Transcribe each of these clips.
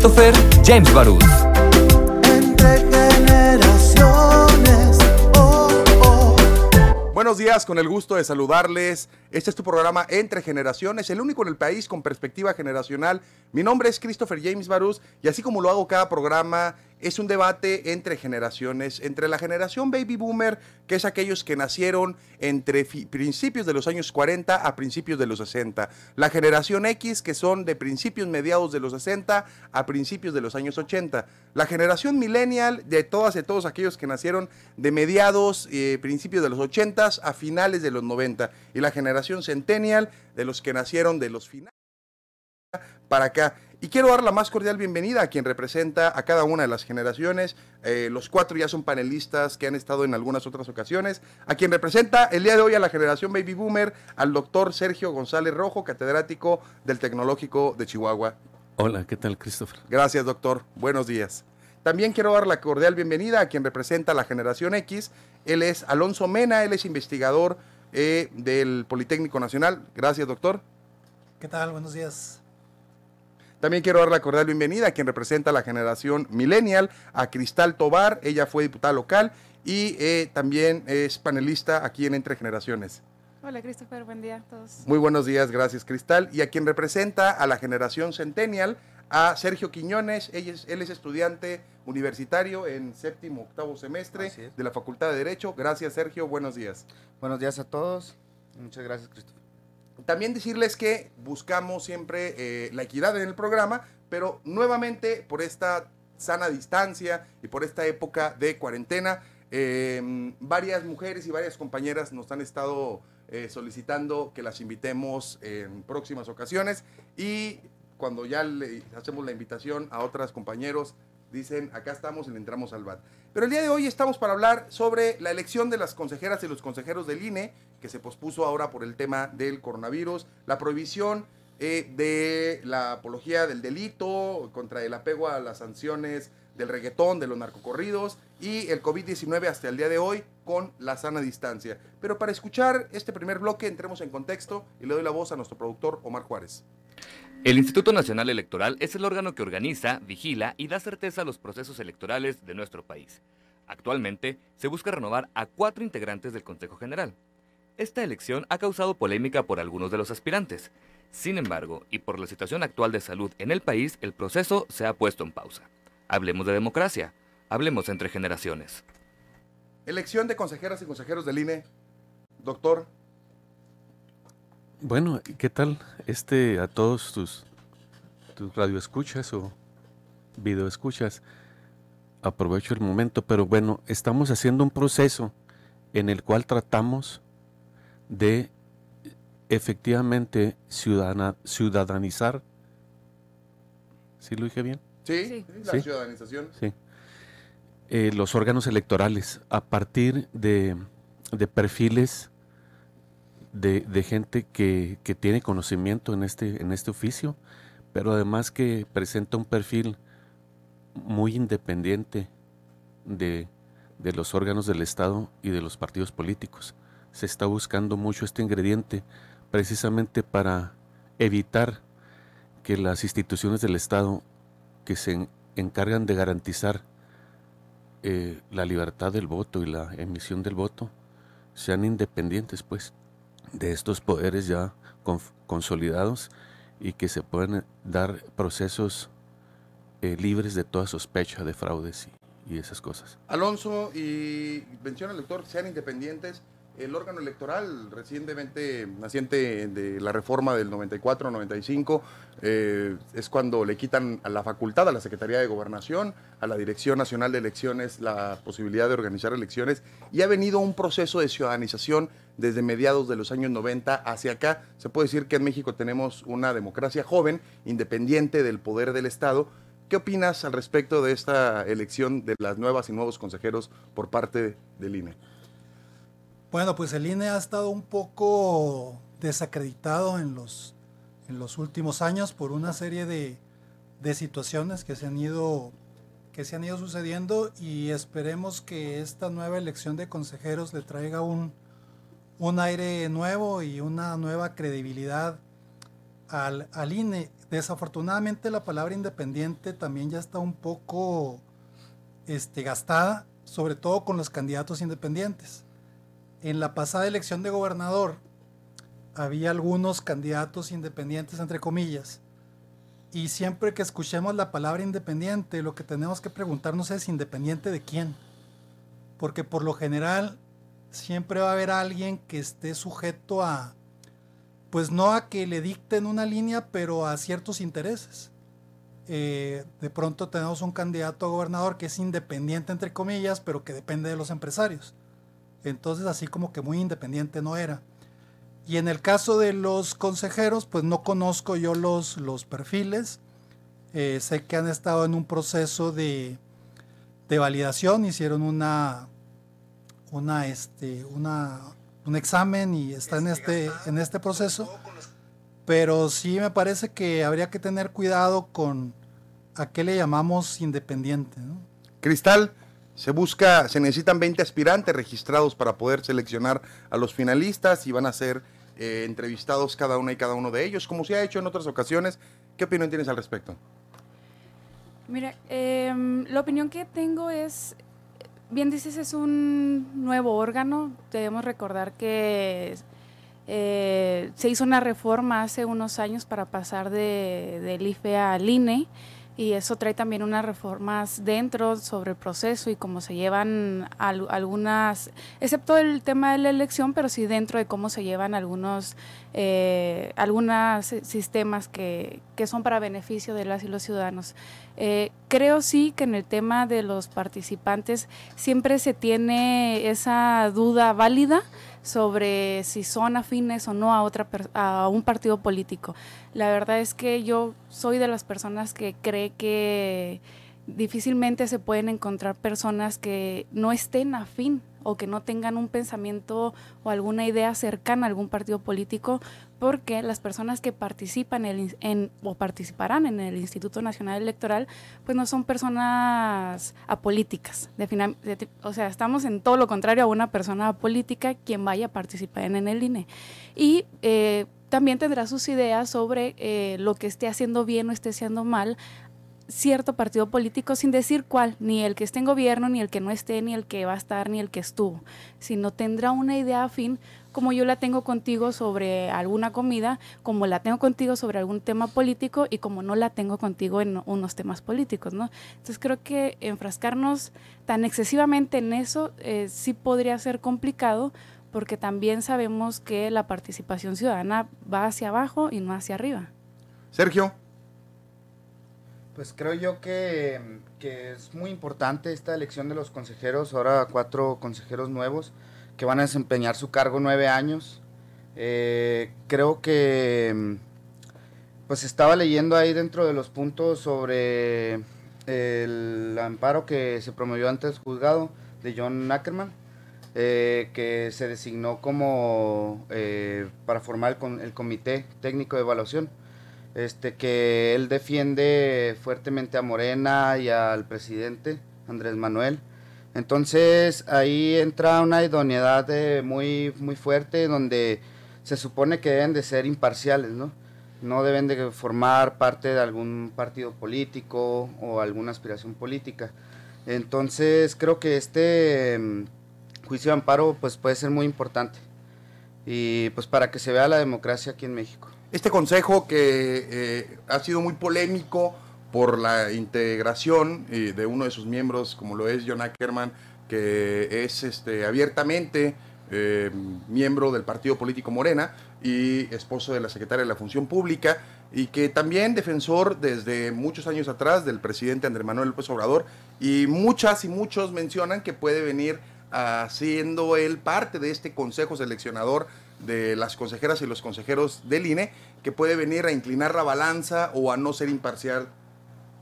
Christopher James Barús. Buenos días, con el gusto de saludarles. Este es tu programa Entre Generaciones, el único en el país con perspectiva generacional. Mi nombre es Christopher James Barús y así como lo hago cada programa, es un debate entre generaciones, entre la generación baby boomer, que es aquellos que nacieron entre principios de los años 40 a principios de los 60, la generación X, que son de principios mediados de los 60 a principios de los años 80, la generación millennial, de todas y todos aquellos que nacieron de mediados, eh, principios de los 80 a finales de los 90, y la generación centennial, de los que nacieron de los finales para acá. Y quiero dar la más cordial bienvenida a quien representa a cada una de las generaciones. Eh, los cuatro ya son panelistas que han estado en algunas otras ocasiones. A quien representa el día de hoy a la generación Baby Boomer, al doctor Sergio González Rojo, catedrático del Tecnológico de Chihuahua. Hola, ¿qué tal, Christopher? Gracias, doctor. Buenos días. También quiero dar la cordial bienvenida a quien representa a la generación X. Él es Alonso Mena, él es investigador eh, del Politécnico Nacional. Gracias, doctor. ¿Qué tal? Buenos días. También quiero dar la cordial bienvenida a quien representa a la generación millennial, a Cristal Tobar, ella fue diputada local y eh, también es panelista aquí en Entre Generaciones. Hola Christopher, buen día a todos. Muy buenos días, gracias Cristal. Y a quien representa a la generación centennial, a Sergio Quiñones, él es, él es estudiante universitario en séptimo, octavo semestre de la Facultad de Derecho. Gracias Sergio, buenos días. Buenos días a todos. Muchas gracias Christopher. También decirles que buscamos siempre eh, la equidad en el programa, pero nuevamente por esta sana distancia y por esta época de cuarentena, em, varias mujeres y varias compañeras nos han estado eh, solicitando que las invitemos en próximas ocasiones. Y cuando ya le hacemos la invitación a otras compañeros, dicen, acá estamos y le entramos al BAT. Pero el día de hoy estamos para hablar sobre la elección de las consejeras y los consejeros del INE, que se pospuso ahora por el tema del coronavirus, la prohibición eh, de la apología del delito, contra el apego a las sanciones del reggaetón, de los narcocorridos y el COVID-19 hasta el día de hoy con la sana distancia. Pero para escuchar este primer bloque, entremos en contexto y le doy la voz a nuestro productor Omar Juárez. El Instituto Nacional Electoral es el órgano que organiza, vigila y da certeza a los procesos electorales de nuestro país. Actualmente se busca renovar a cuatro integrantes del Consejo General. Esta elección ha causado polémica por algunos de los aspirantes. Sin embargo, y por la situación actual de salud en el país, el proceso se ha puesto en pausa. Hablemos de democracia, hablemos entre generaciones. Elección de consejeras y consejeros del INE. Doctor, bueno, ¿qué tal? Este, a todos tus, tus radioescuchas o videoescuchas, aprovecho el momento, pero bueno, estamos haciendo un proceso en el cual tratamos de efectivamente ciudadana, ciudadanizar. ¿Sí lo dije bien? Sí, la ciudadanización. Sí. Eh, los órganos electorales a partir de, de perfiles de, gente que, tiene conocimiento en este, en este oficio, pero además que presenta un perfil muy independiente de, de los órganos del Estado y de los partidos políticos. Se está buscando mucho este ingrediente precisamente para evitar que las instituciones del Estado que se encargan de garantizar eh, la libertad del voto y la emisión del voto sean independientes, pues de estos poderes ya consolidados y que se pueden dar procesos eh, libres de toda sospecha de fraudes y, y, esas cosas. Alonso, y menciona el lector, sean independientes el órgano electoral recientemente naciente de la reforma del 94-95 eh, es cuando le quitan a la facultad a la Secretaría de Gobernación, a la Dirección Nacional de Elecciones la posibilidad de organizar elecciones y ha venido un proceso de ciudadanización desde mediados de los años 90 hacia acá. Se puede decir que en México tenemos una democracia joven, independiente del poder del Estado. ¿Qué opinas al respecto de esta elección de las nuevas y nuevos consejeros por parte del INE? Bueno, pues el INE ha estado un poco desacreditado en los, últimos años por una serie de, situaciones que se han ido sucediendo y esperemos que esta nueva elección de consejeros le traiga un, aire nuevo y una nueva credibilidad al, al, INE. desafortunadamente la palabra independiente también ya está un poco este, gastada, sobre todo con los candidatos independientes. En la pasada elección de gobernador había algunos candidatos independientes, entre comillas, y siempre que escuchemos la palabra independiente, lo que tenemos que preguntarnos es independiente de quién. Porque por lo general siempre va a haber alguien que esté sujeto a, pues no a que le dicten una línea, pero a ciertos intereses. Eh, de pronto tenemos un candidato a gobernador que es independiente, entre comillas, pero que depende de los empresarios. Entonces así como que muy independiente no era. Y en el caso de los consejeros, pues no conozco yo los, los perfiles. Eh, sé que han estado en un proceso de, de validación, hicieron una, una, este, una, un examen y está en este, en este proceso. Pero sí me parece que habría que tener cuidado con a qué le llamamos independiente. Cristal, se busca, se necesitan 20 aspirantes registrados para poder seleccionar a los finalistas y van a ser eh, entrevistados cada uno y cada uno de ellos, como se ha hecho en otras ocasiones. ¿Qué opinión tienes al respecto? Mira, em, la opinión que tengo es, bien dices, es un nuevo órgano. Debemos recordar que eh, se hizo una reforma hace unos años para pasar de, del IFE al INE y eso trae también unas reformas dentro sobre el proceso y cómo se llevan algunas, excepto el tema de la elección, pero sí dentro de cómo se llevan algunos eh, algunos sistemas que, que, son para beneficio de las y los ciudadanos. Eh, creo sí que en el tema de los participantes siempre se tiene esa duda válida sobre si son afines o no a otra a un partido político. La verdad es que yo soy de las personas que cree que difícilmente se pueden encontrar personas que no estén afín o que no tengan un pensamiento o alguna idea cercana a algún partido político, porque las personas que participan en, o participarán en el Instituto Nacional Electoral, pues no son personas apolíticas. o sea, estamos en todo lo contrario a una persona apolítica quien vaya a participar en, el INE. Y eh, también tendrá sus ideas sobre eh, lo que esté haciendo bien o esté haciendo mal cierto partido político sin decir cuál, ni el que esté en gobierno, ni el que no esté, ni el que va a estar, ni el que estuvo, sino tendrá una idea afín como yo la tengo contigo sobre alguna comida, como la tengo contigo sobre algún tema político y como no la tengo contigo en unos temas políticos, ¿no? Entonces creo que enfrascarnos tan excesivamente en eso eh, sí podría ser complicado porque también sabemos que la participación ciudadana va hacia abajo y no hacia arriba. Sergio. Pues creo yo que, es muy importante esta elección de los consejeros, ahora cuatro consejeros nuevos que van a desempeñar su cargo nueve años. Eh, creo que pues estaba leyendo ahí dentro de los puntos sobre el amparo que se promovió ante el juzgado de John Ackerman, eh, que se designó como eh, para formar el, el comité técnico de evaluación este, que él defiende fuertemente a Morena y al presidente Andrés Manuel. Entonces ahí entra una idoneidad muy, muy fuerte donde se supone que deben de ser imparciales, ¿no? No deben de formar parte de algún partido político o alguna aspiración política. Entonces creo que este mm, juicio de amparo pues puede ser muy importante y pues para que se vea la democracia aquí en México. Este consejo que eh, ha sido muy polémico por la integración eh, de uno de sus miembros, como lo es John Ackerman, que es este, abiertamente eh, miembro del partido político Morena y esposo de la secretaria de la Función Pública, y que también defensor desde muchos años atrás del presidente Andrés Manuel López Obrador, y muchas y muchos mencionan que puede venir haciendo él parte de este consejo seleccionador de las consejeras y los consejeros del INE, que puede venir a inclinar la balanza o a no ser imparcial.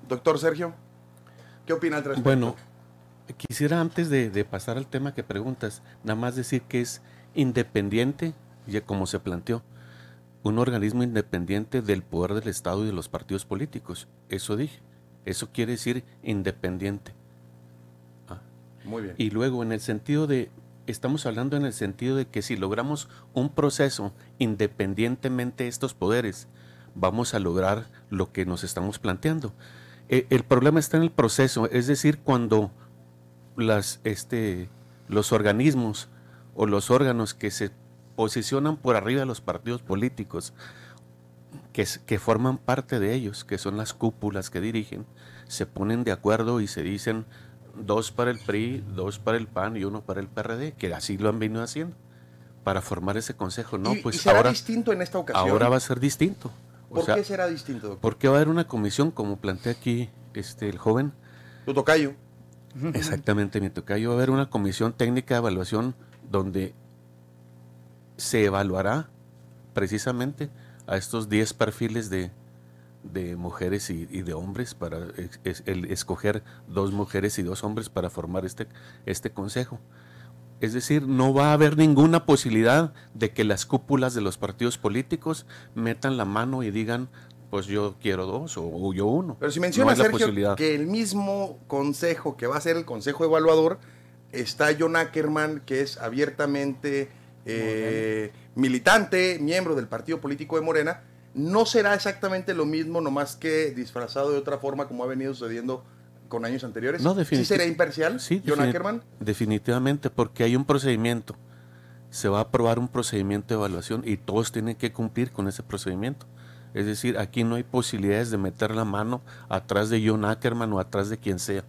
Doctor Sergio, ¿qué opina al respecto? Bueno, quisiera antes de, pasar al tema que preguntas, nada más decir que es independiente, ya como se planteó, un organismo independiente del poder del Estado y de los partidos políticos. Eso dije. Eso quiere decir independiente. Ah. Muy bien. Y luego, en el sentido de estamos hablando en el sentido de que si logramos un proceso independientemente de estos poderes, vamos a lograr lo que nos estamos planteando. Eh, el problema está en el proceso, es decir, cuando las, este, los organismos o los órganos que se posicionan por arriba de los partidos políticos, que, que forman parte de ellos, que son las cúpulas que dirigen, se ponen de acuerdo y se dicen dos para el PRI, dos para el PAN y uno para el PRD, que así lo han venido haciendo para formar ese consejo. No, pues será ahora, distinto en esta ocasión. Ahora va a ser distinto. ¿Por qué será distinto, doctor? Porque va a haber una comisión, como plantea aquí este, el joven. Tu tocayo. Exactamente, mi tocayo. Va a haber una comisión técnica de evaluación donde se evaluará precisamente a estos 10 perfiles de, de mujeres y, de hombres para el, escoger dos mujeres y dos hombres para formar este, este consejo. Es decir, no va a haber ninguna posibilidad de que las cúpulas de los partidos políticos metan la mano y digan, pues yo quiero dos o, yo uno. Pero si menciona, Sergio, que el mismo consejo que va a ser el consejo evaluador, está John Ackerman, que es abiertamente eh, militante, miembro del partido político de Morena, no será exactamente lo mismo, nomás que disfrazado de otra forma como ha venido sucediendo con años anteriores? No, ¿Sí será imparcial, sí, John Ackerman? Definitivamente, porque hay un procedimiento. Se va a aprobar un procedimiento de evaluación y todos tienen que cumplir con ese procedimiento. Es decir, aquí no hay posibilidades de meter la mano atrás de John Ackerman o atrás de quien sea.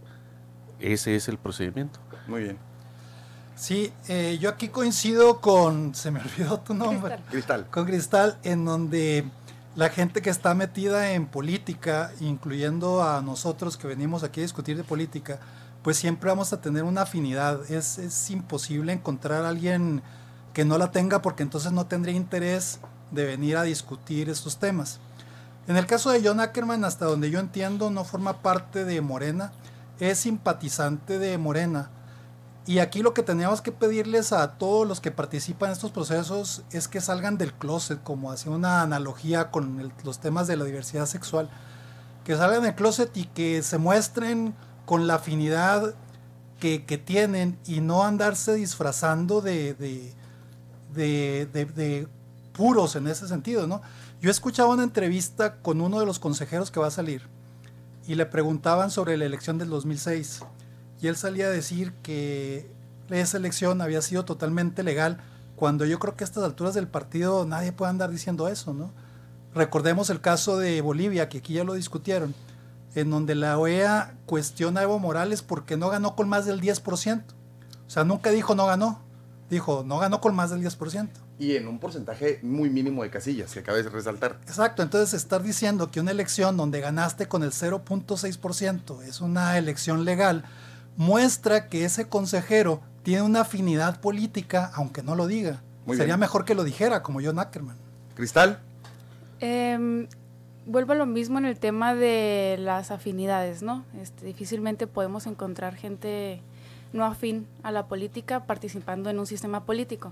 Ese es el procedimiento. Muy bien. Sí, eh, yo aquí coincido con, se me olvidó tu nombre. Cristal. Con Cristal, en donde la gente que está metida en política, incluyendo a nosotros que venimos aquí a discutir de política, pues siempre vamos a tener una afinidad. Es, imposible encontrar a alguien que no la tenga porque entonces no tendría interés de venir a discutir estos temas. En el caso de John Ackerman, hasta donde yo entiendo, no forma parte de Morena, es simpatizante de Morena y aquí lo que teníamos que pedirles a todos los que participan en estos procesos es que salgan del closet, como hacía una analogía con los temas de la diversidad sexual, que salgan del closet y que se muestren con la afinidad que, tienen y no andarse disfrazando de, de, puros en ese sentido, ¿no? Yo escuchaba una entrevista con uno de los consejeros que va a salir y le preguntaban sobre la elección del 2006 y él salía a decir que esa elección había sido totalmente legal, cuando yo creo que a estas alturas del partido nadie puede andar diciendo eso, ¿no? Recordemos el caso de Bolivia, que aquí ya lo discutieron, en donde la OEA cuestiona a Evo Morales porque no ganó con más del 10%. O sea, nunca dijo no ganó, dijo no ganó con más del 10%. Y en un porcentaje muy mínimo de casillas, que acabas de resaltar. Exacto, entonces estar diciendo que una elección donde ganaste con el 0.6% es una elección legal, muestra que ese consejero tiene una afinidad política, aunque no lo diga. Sería mejor que lo dijera, como John Ackerman. Cristal. Em, vuelvo a lo mismo en el tema de las afinidades, ¿no? Este, difícilmente podemos encontrar gente no afín a la política participando en un sistema político.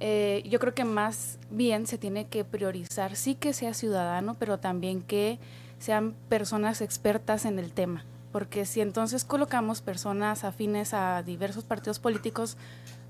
Eh, yo creo que más bien se tiene que priorizar, sí que sea ciudadano, pero también que sean personas expertas en el tema porque si entonces colocamos personas afines a diversos partidos políticos,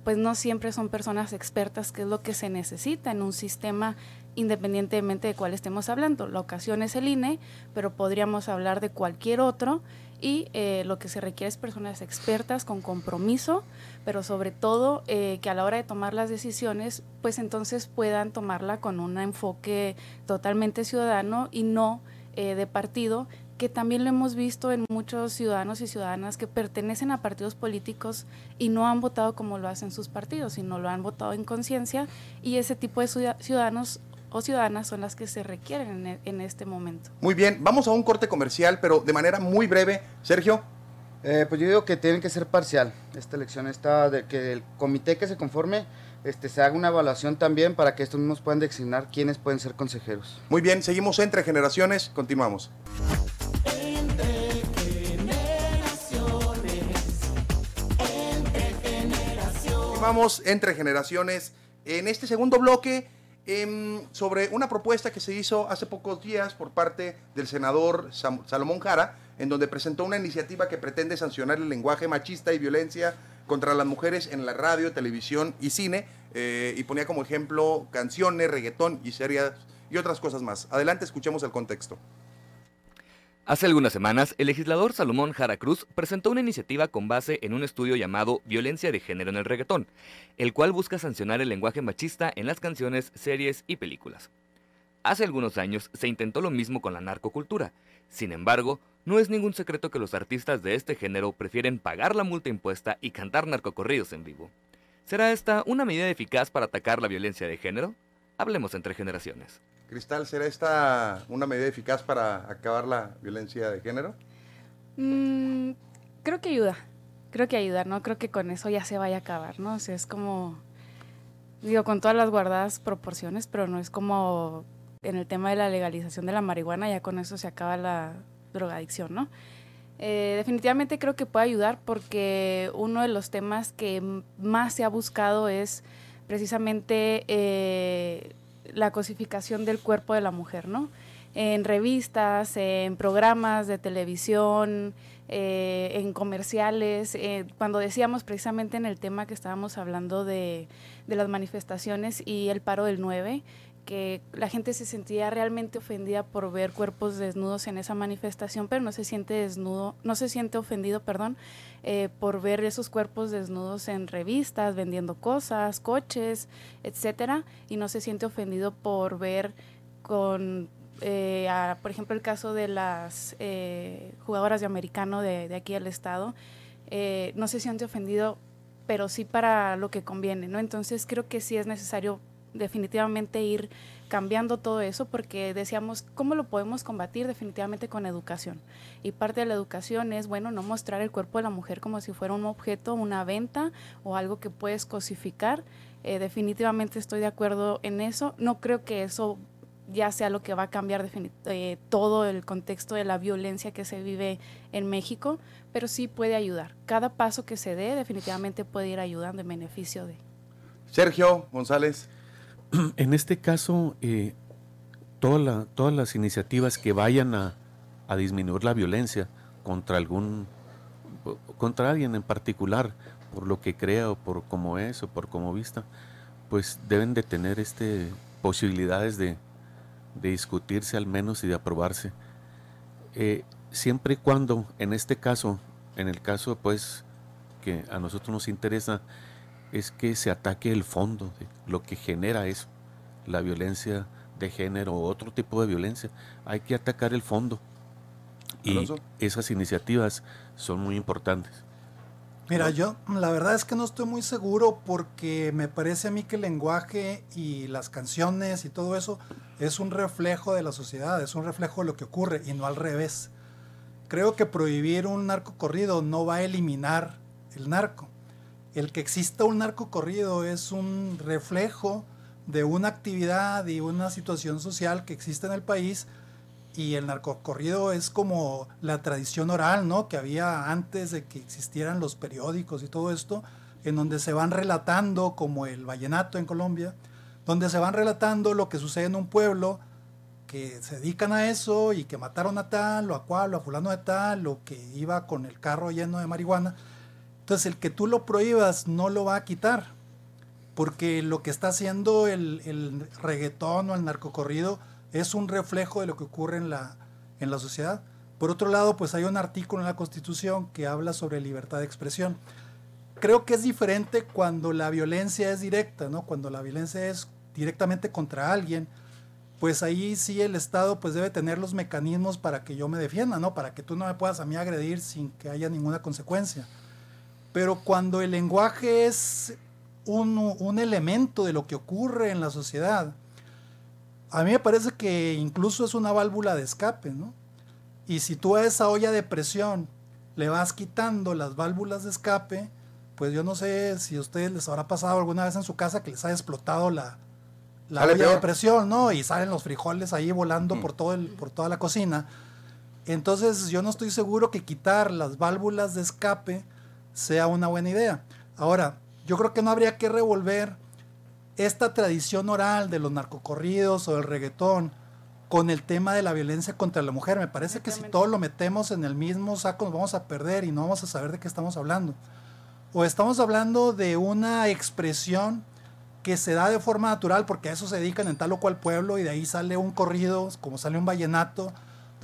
pues no siempre son personas expertas, que es lo que se necesita en un sistema independientemente de cuál estemos hablando. La ocasión es el INE, pero podríamos hablar de cualquier otro y eh, lo que se requiere es personas expertas con compromiso, pero sobre todo eh, que a la hora de tomar las decisiones, pues entonces puedan tomarla con un enfoque totalmente ciudadano y no eh, de partido que también lo hemos visto en muchos ciudadanos y ciudadanas que pertenecen a partidos políticos y no han votado como lo hacen sus partidos, sino lo han votado en conciencia y ese tipo de ciudadanos o ciudadanas son las que se requieren e, en, este momento. Muy bien, vamos a un corte comercial, pero de manera muy breve. Sergio. Eh, pues yo digo que tiene que ser parcial esta elección, esta de que el comité que se conforme este, se haga una evaluación también para que estos mismos puedan designar quiénes pueden ser consejeros. Muy bien, seguimos entre generaciones, continuamos. Vamos entre generaciones en este segundo bloque em, sobre una propuesta que se hizo hace pocos días por parte del senador Salomón Jara, en donde presentó una iniciativa que pretende sancionar el lenguaje machista y violencia contra las mujeres en la radio, televisión y cine, eh, y ponía como ejemplo canciones, reggaetón y series y otras cosas más. Adelante, escuchemos el contexto. Hace algunas semanas, el legislador Salomón Jara Cruz presentó una iniciativa con base en un estudio llamado Violencia de Género en el Reggaetón, el cual busca sancionar el lenguaje machista en las canciones, series y películas. Hace algunos años se intentó lo mismo con la narcocultura. Sin embargo, no es ningún secreto que los artistas de este género prefieren pagar la multa impuesta y cantar narcocorridos en vivo. ¿Será esta una medida eficaz para atacar la violencia de género? Hablemos entre generaciones. Cristal, ¿será esta una medida eficaz para acabar la violencia de género? Mm, creo que ayuda. Creo que ayuda, ¿no? Creo que con eso ya se vaya a acabar, ¿no? O sea, es como, digo, con todas las guardadas proporciones, pero no es como en el tema de la legalización de la marihuana, ya con eso se acaba la drogadicción, ¿no? Eh, definitivamente creo que puede ayudar porque uno de los temas que más se ha buscado es precisamente eh, la cosificación del cuerpo de la mujer, ¿no? En revistas, en programas de televisión, eh, en comerciales, cuando decíamos precisamente en el tema que estábamos hablando de, de las manifestaciones y el paro del 9, que la gente se sentía realmente ofendida por ver cuerpos desnudos en esa manifestación, pero no se siente desnudo, no se siente ofendido, perdón, eh, por ver esos cuerpos desnudos en revistas, vendiendo cosas, coches, etcétera, y no se siente ofendido por ver con, eh, por ejemplo, el caso de las eh, jugadoras de americano de, aquí del estado, no se siente ofendido, pero sí para lo que conviene, ¿no? Entonces creo que sí es necesario definitivamente ir cambiando todo eso porque decíamos, ¿cómo lo podemos combatir? Definitivamente con educación. Y parte de la educación es, bueno, no mostrar el cuerpo de la mujer como si fuera un objeto, una venta o algo que puedes cosificar. Eh, definitivamente estoy de acuerdo en eso. No creo que eso ya sea lo que va a cambiar eh, todo el contexto de la violencia que se vive en México, pero sí puede ayudar. Cada paso que se dé definitivamente puede ir ayudando en beneficio de... Sergio González. en este caso, eh, todas las iniciativas que vayan a, disminuir la violencia contra algún, contra alguien en particular, por lo que crea o por cómo es o por cómo vista, pues deben de tener este, posibilidades de, discutirse al menos y de aprobarse. Eh, siempre y cuando, en este caso, en el caso pues que a nosotros nos interesa, es que se ataque el fondo, de lo que genera eso, la violencia de género o otro tipo de violencia. Hay que atacar el fondo. Y esas iniciativas son muy importantes. Mira, yo la verdad es que no estoy muy seguro porque me parece a mí que el lenguaje y las canciones y todo eso es un reflejo de la sociedad, es un reflejo de lo que ocurre y no al revés. Creo que prohibir un narco corrido no va a eliminar el narco el que exista un narco corrido es un reflejo de una actividad y una situación social que existe en el país y el narcocorrido es como la tradición oral, ¿no? Que había antes de que existieran los periódicos y todo esto, en donde se van relatando, como el vallenato en Colombia, donde se van relatando lo que sucede en un pueblo, que se dedican a eso y que mataron a tal o a cual o a fulano de tal, o que iba con el carro lleno de marihuana. Entonces el que tú lo prohíbas no lo va a quitar, porque lo que está haciendo el, el reggaetón o el narcocorrido es un reflejo de lo que ocurre en la, en la sociedad. Por otro lado, pues hay un artículo en la Constitución que habla sobre libertad de expresión. Creo que es diferente cuando la violencia es directa, ¿no? Cuando la violencia es directamente contra alguien, pues ahí sí el Estado pues debe tener los mecanismos para que yo me defienda, ¿no? Para que tú no me puedas a mí agredir sin que haya ninguna consecuencia. Pero cuando el lenguaje es un, elemento de lo que ocurre en la sociedad, a mí me parece que incluso es una válvula de escape, ¿no? Y si tú a esa olla de presión le vas quitando las válvulas de escape, pues yo no sé si a ustedes les habrá pasado alguna vez en su casa que les ha explotado la, la olla de presión, ¿no? Y salen los frijoles ahí volando mm. por, todo el, por toda la cocina. Entonces yo no estoy seguro que quitar las válvulas de escape sea una buena idea. Ahora, yo creo que no habría que revolver esta tradición oral de los narcocorridos o del reggaetón con el tema de la violencia contra la mujer. Me parece que si todo lo metemos en el mismo saco nos vamos a perder y no vamos a saber de qué estamos hablando. O estamos hablando de una expresión que se da de forma natural porque a eso se dedican en tal o cual pueblo y de ahí sale un corrido, como sale un vallenato,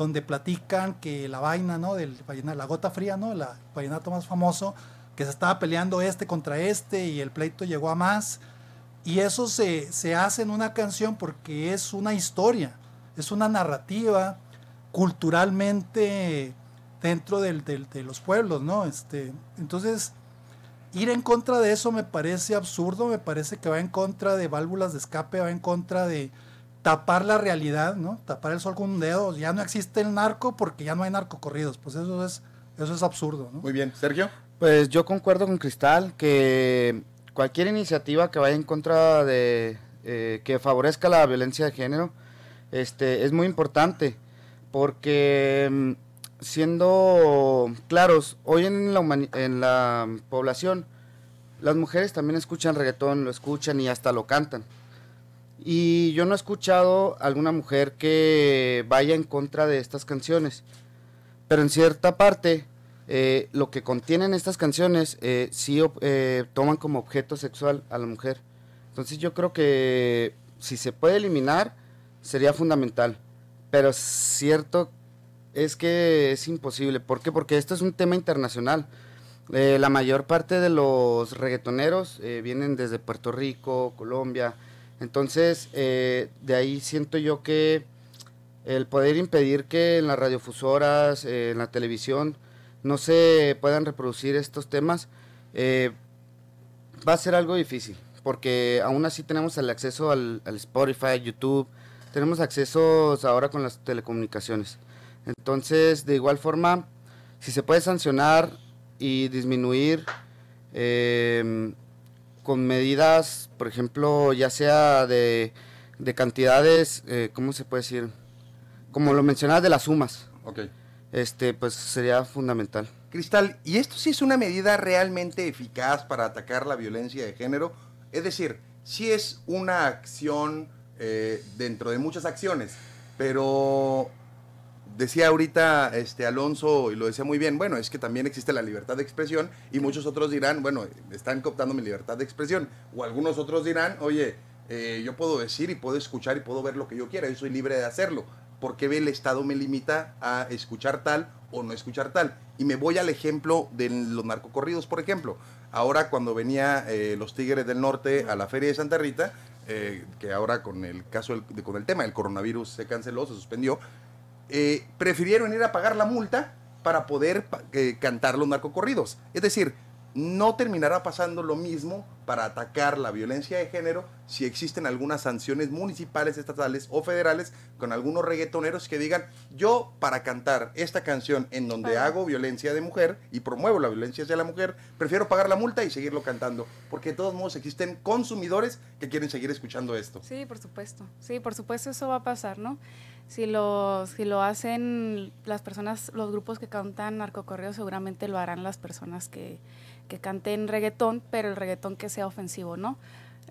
donde platican que la vaina, ¿no? Del la gota fría, ¿no? El vallenato más famoso, que se estaba peleando este contra este y el pleito llegó a más. Y eso se, se hace en una canción porque es una historia, es una narrativa culturalmente dentro del, del, de los pueblos, ¿no? Este, entonces, ir en contra de eso me parece absurdo, me parece que va en contra de válvulas de escape, va en contra de tapar la realidad, ¿no? Tapar el sol con un dedo. Ya no existe el narco porque ya no hay narcocorridos. Pues eso es, eso es absurdo, ¿no? Muy bien. Sergio. Pues yo concuerdo con Cristal que cualquier iniciativa que vaya en contra de eh, que favorezca la violencia de género este, es muy importante porque mm, siendo claros, hoy en la, en la población las mujeres también escuchan reggaetón, lo escuchan y hasta lo cantan. Y yo no he escuchado alguna mujer que vaya en contra de estas canciones. Pero en cierta parte, eh, lo que contienen estas canciones eh, sí eh, toman como objeto sexual a la mujer. Entonces yo creo que si se puede eliminar, sería fundamental. Pero cierto es que es imposible. ¿Por qué? Porque esto es un tema internacional. Eh, la mayor parte de los reggaetoneros vienen desde Puerto Rico, Colombia. Entonces, eh, de ahí siento yo que el poder impedir que en las radiofusoras, en la televisión, no se puedan reproducir estos temas, va a ser algo difícil. Porque aún así tenemos el acceso al, al Spotify, YouTube, tenemos acceso ahora con las telecomunicaciones. Entonces, de igual forma, si se puede sancionar y disminuir em, con medidas, por ejemplo, ya sea de, cantidades, eh, ¿cómo se puede decir? Como lo mencionabas de las sumas. Ok. Este, pues sería fundamental. Cristal, ¿y esto sí es una medida realmente eficaz para atacar la violencia de género? Es decir, sí es una acción eh, dentro de muchas acciones, pero decía ahorita este Alonso, y lo decía muy bien, bueno, es que también existe la libertad de expresión y muchos otros dirán, bueno, están cooptando mi libertad de expresión. O algunos otros dirán, oye, eh, yo puedo decir y puedo escuchar y puedo ver lo que yo quiera, yo soy libre de hacerlo. ¿Por qué el Estado me limita a escuchar tal o no escuchar tal? Y me voy al ejemplo de los narcocorridos, por ejemplo. Ahora cuando venía eh, los Tigres del Norte a la Feria de Santa Rita, eh, que ahora con el caso, con el tema del coronavirus se canceló, se suspendió, eh, prefirieron ir a pagar la multa para poder eh, cantar los narcocorridos. Es decir, no terminará pasando lo mismo para atacar la violencia de género si existen algunas sanciones municipales, estatales o federales con algunos reggaetoneros que digan, yo para cantar esta canción en donde hago violencia de mujer y promuevo la violencia hacia la mujer, prefiero pagar la multa y seguirlo cantando, porque de todos modos existen consumidores que quieren seguir escuchando esto. Sí, por supuesto, sí, por supuesto eso va a pasar, ¿no? Si lo, si lo hacen las personas, los grupos que cantan narcocorreo, seguramente lo harán las personas que, que canten reggaetón, pero el reggaetón que sea ofensivo, ¿no?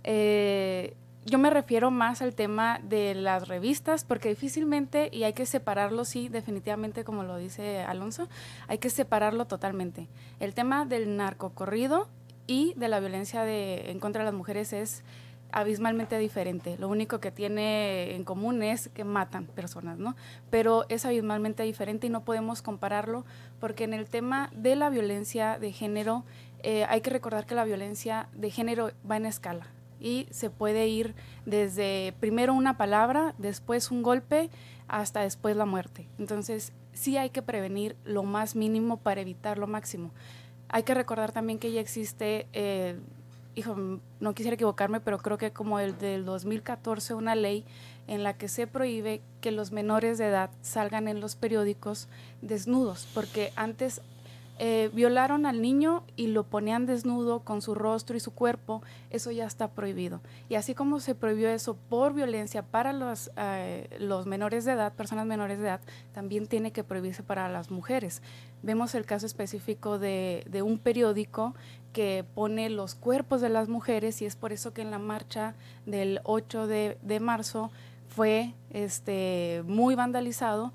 Eh, yo me refiero más al tema de las revistas, porque difícilmente, y hay que separarlo, sí, definitivamente, como lo dice Alonso, hay que separarlo totalmente. El tema del narcocorrido y de la violencia de, en contra de las mujeres es abismalmente diferente. Lo único que tiene en común es que matan personas, ¿no? Pero es abismalmente diferente y no podemos compararlo porque en el tema de la violencia de género eh, hay que recordar que la violencia de género va en escala y se puede ir desde primero una palabra, después un golpe, hasta después la muerte. Entonces sí hay que prevenir lo más mínimo para evitar lo máximo. Hay que recordar también que ya existe eh, hijo, no quisiera equivocarme, pero creo que como el del 2014 una ley en la que se prohíbe que los menores de edad salgan en los periódicos desnudos, porque antes eh, violaron al niño y lo ponían desnudo con su rostro y su cuerpo, eso ya está prohibido. Y así como se prohibió eso por violencia para los, eh, los menores de edad, personas menores de edad, también tiene que prohibirse para las mujeres. Vemos el caso específico de, de un periódico que pone los cuerpos de las mujeres y es por eso que en la marcha del 8 de, de marzo fue este, muy vandalizado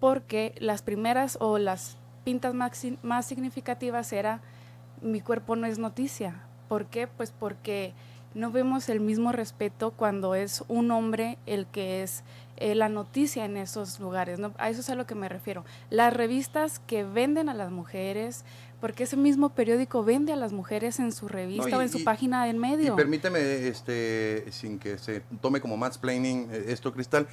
porque las primeras o las pintas más, más significativas era mi cuerpo no es noticia. ¿Por qué? Pues porque no vemos el mismo respeto cuando es un hombre el que es eh, la noticia en esos lugares. ¿no? A eso es a lo que me refiero. Las revistas que venden a las mujeres, porque ese mismo periódico vende a las mujeres en su revista No, y- o en su y- página en Y medio. permíteme, este, sin que se tome como mansplaining eh, esto, Cristal,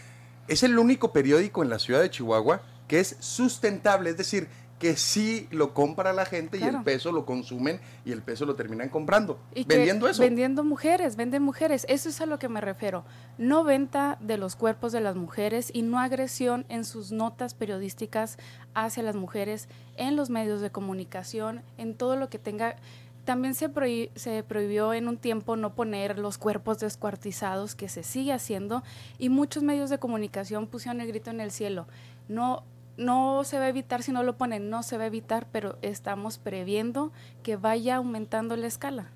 es el único periódico en la ciudad de Chihuahua que es sustentable, es decir, que sí lo compra la gente y el peso lo consumen y el peso lo terminan comprando, Y vendiendo eso. Vendiendo mujeres, venden mujeres. Eso es a lo que me refiero. No venta de los cuerpos de las mujeres y no agresión en sus notas periodísticas hacia las mujeres, en los medios de comunicación, en todo lo que tenga. También se, prohi- se prohibió en un tiempo no poner los cuerpos descuartizados, que se sigue haciendo, y muchos medios de comunicación pusieron el grito en el cielo. No, no se va a evitar si no lo ponen, no se va a evitar, pero estamos previendo que vaya aumentando la escala.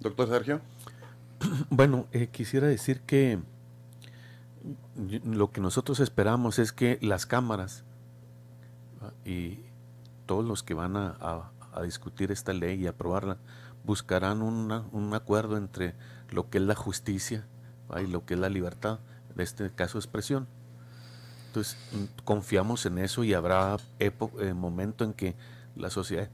Doctor Sergio. Bueno, eh, quisiera decir que lo que nosotros esperamos es que las cámaras y todos los que van a, a- a discutir esta ley y aprobarla buscarán una- un acuerdo entre lo que es la justicia ¿va? y lo que es la libertad, de este caso expresión. Entonces, mm, confiamos en eso y habrá eh, momento en que la sociedad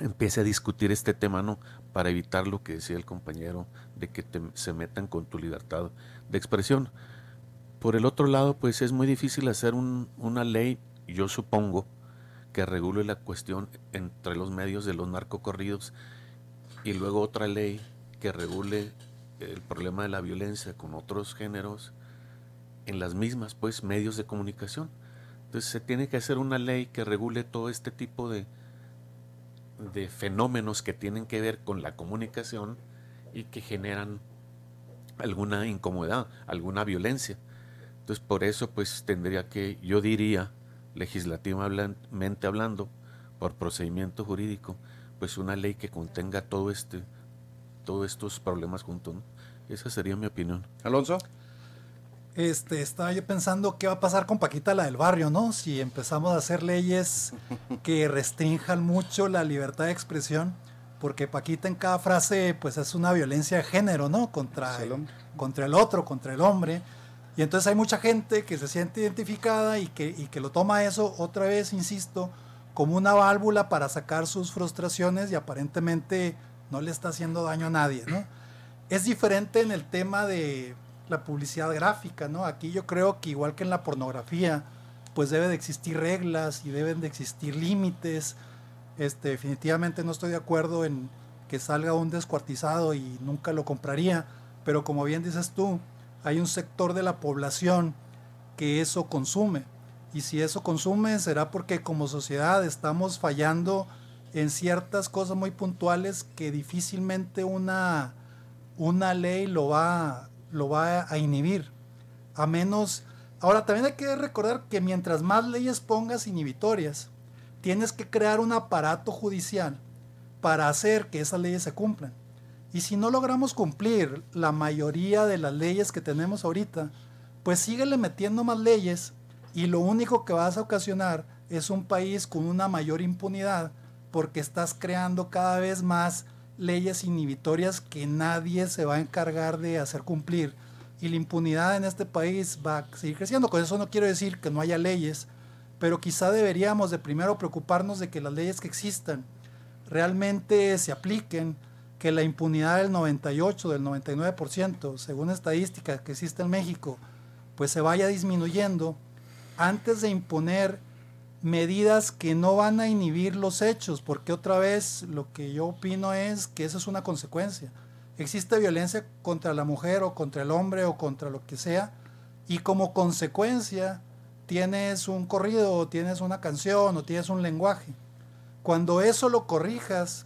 empiece a discutir este tema, ¿no? Para evitar lo que decía el compañero, de que te- se metan con tu libertad de expresión. Por el otro lado, pues es muy difícil hacer un- una ley, yo supongo, que regule la cuestión entre los medios de los narcocorridos y luego otra ley que regule el problema de la violencia con otros géneros en las mismas pues medios de comunicación. Entonces se tiene que hacer una ley que regule todo este tipo de, de fenómenos que tienen que ver con la comunicación y que generan alguna incomodidad, alguna violencia. Entonces por eso pues tendría que, yo diría, legislativamente hablando, por procedimiento jurídico, pues una ley que contenga todo este, todos estos problemas juntos. Esa sería mi opinión. Alonso. Este, estaba yo pensando qué va a pasar con Paquita la del barrio, ¿no? Si empezamos a hacer leyes que restrinjan mucho la libertad de expresión, porque Paquita en cada frase pues es una violencia de género, ¿no? Contra el contra el otro, contra el hombre. Y entonces hay mucha gente que se siente identificada y que, y que lo toma eso, otra vez, insisto, como una válvula para sacar sus frustraciones y aparentemente no le está haciendo daño a nadie, ¿no? Es diferente en el tema de la publicidad gráfica, ¿no? Aquí yo creo que igual que en la pornografía, pues debe de existir reglas y deben de existir límites. Este, definitivamente no estoy de acuerdo en que salga un descuartizado y nunca lo compraría, pero como bien dices tú, hay un sector de la población que eso consume. Y si eso consume será porque como sociedad estamos fallando en ciertas cosas muy puntuales que difícilmente una, una ley lo va, lo va a inhibir. A menos... Ahora también hay que recordar que mientras más leyes pongas inhibitorias, tienes que crear un aparato judicial para hacer que esas leyes se cumplan. Y si no logramos cumplir la mayoría de las leyes que tenemos ahorita, pues síguele metiendo más leyes y lo único que vas a ocasionar es un país con una mayor impunidad porque estás creando cada vez más leyes inhibitorias que nadie se va a encargar de hacer cumplir. Y la impunidad en este país va a seguir creciendo. Con eso no quiero decir que no haya leyes, pero quizá deberíamos de primero preocuparnos de que las leyes que existan realmente se apliquen, que la impunidad del 98, del 99%, según estadísticas que existe en México, pues se vaya disminuyendo antes de imponer medidas que no van a inhibir los hechos, porque otra vez lo que yo opino es que esa es una consecuencia. Existe violencia contra la mujer o contra el hombre o contra lo que sea, y como consecuencia tienes un corrido o tienes una canción o tienes un lenguaje. Cuando eso lo corrijas,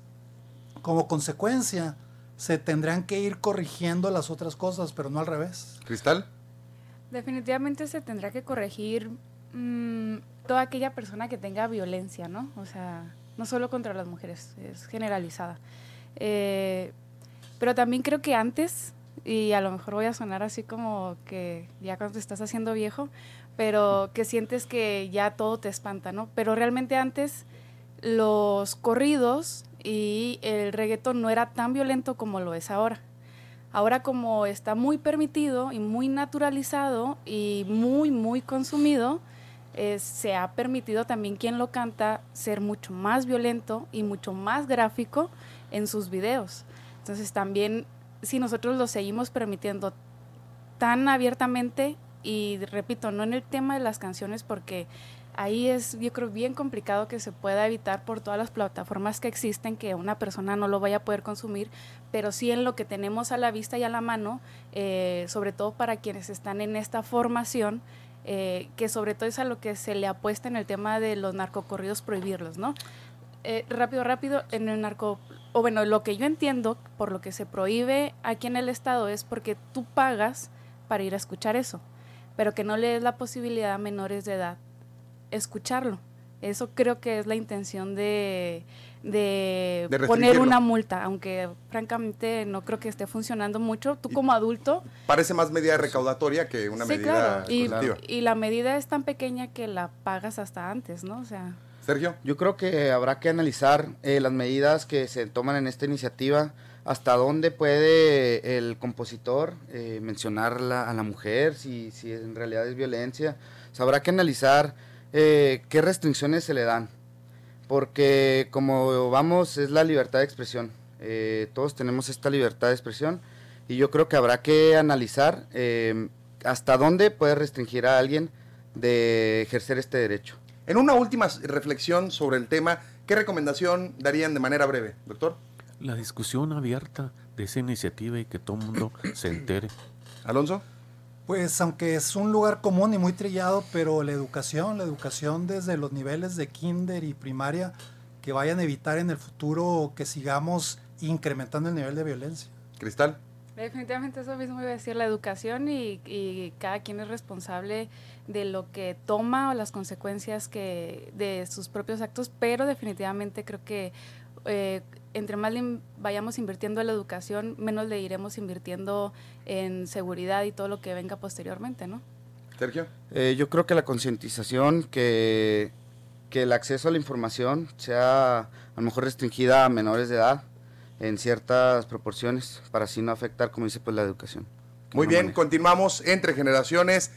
como consecuencia, se tendrán que ir corrigiendo las otras cosas, pero no al revés. Cristal. Definitivamente se tendrá que corregir mm, toda aquella persona que tenga violencia, ¿no? O sea, no solo contra las mujeres, es generalizada. Eh, pero también creo que antes, y a lo mejor voy a sonar así como que ya cuando te estás haciendo viejo, pero que sientes que ya todo te espanta, ¿no? Pero realmente antes los corridos y el reggaetón no era tan violento como lo es ahora. Ahora como está muy permitido y muy naturalizado y muy, muy consumido, se ha permitido también quien lo canta ser mucho más violento y mucho más gráfico en sus videos. Entonces también si nosotros lo seguimos permitiendo tan abiertamente y repito, no en el tema de las canciones porque ahí es yo creo bien complicado que se pueda evitar por todas las plataformas que existen que una persona no lo vaya a poder consumir, pero sí en lo que tenemos a la vista y a la mano, eh, sobre todo para quienes están en esta formación, eh, que sobre todo es a lo que se le apuesta en el tema de los narcocorridos prohibirlos, ¿no? Eh, rápido, rápido, en el narco, o bueno, lo que yo entiendo por lo que se prohíbe aquí en el estado es porque tú pagas para ir a escuchar eso, pero que no le des la posibilidad a menores de edad escucharlo. Eso creo que es la intención de, de, poner una multa, aunque francamente no creo que esté funcionando mucho. Tú como adulto... Parece más medida recaudatoria que una medida claro. Y, y, la medida es tan pequeña que la pagas hasta antes, ¿no? O sea... Sergio. Yo creo que habrá que analizar eh, las medidas que se toman en esta iniciativa, hasta dónde puede el compositor eh, mencionar a la mujer, si, si en realidad es violencia. O habrá que analizar eh, qué restricciones se le dan. Porque como vamos, es la libertad de expresión. Eh, todos tenemos esta libertad de expresión y yo creo que habrá que analizar eh, hasta dónde puede restringir a alguien de ejercer este derecho. En una última reflexión sobre el tema, ¿qué recomendación darían de manera breve, doctor? La discusión abierta de esa iniciativa y que todo el mundo se entere. Alonso. Pues aunque es un lugar común y muy trillado, pero la educación, la educación desde los niveles de kinder y primaria, que vayan a evitar en el futuro que sigamos incrementando el nivel de violencia. Cristal. Definitivamente eso mismo iba a decir, la educación y, y, cada quien es responsable de lo que toma o las consecuencias que de sus propios actos, pero definitivamente creo que eh, entre más vayamos invirtiendo en la educación, menos le iremos invirtiendo en seguridad y todo lo que venga posteriormente, ¿no? Sergio. Eh, yo creo que la concientización, que, que el acceso a la información sea a lo mejor restringida a menores de edad en ciertas proporciones, para así no afectar, como dice, pues la educación. Muy bien, continuamos entre generaciones.